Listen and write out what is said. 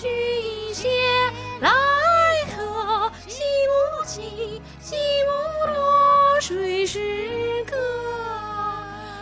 she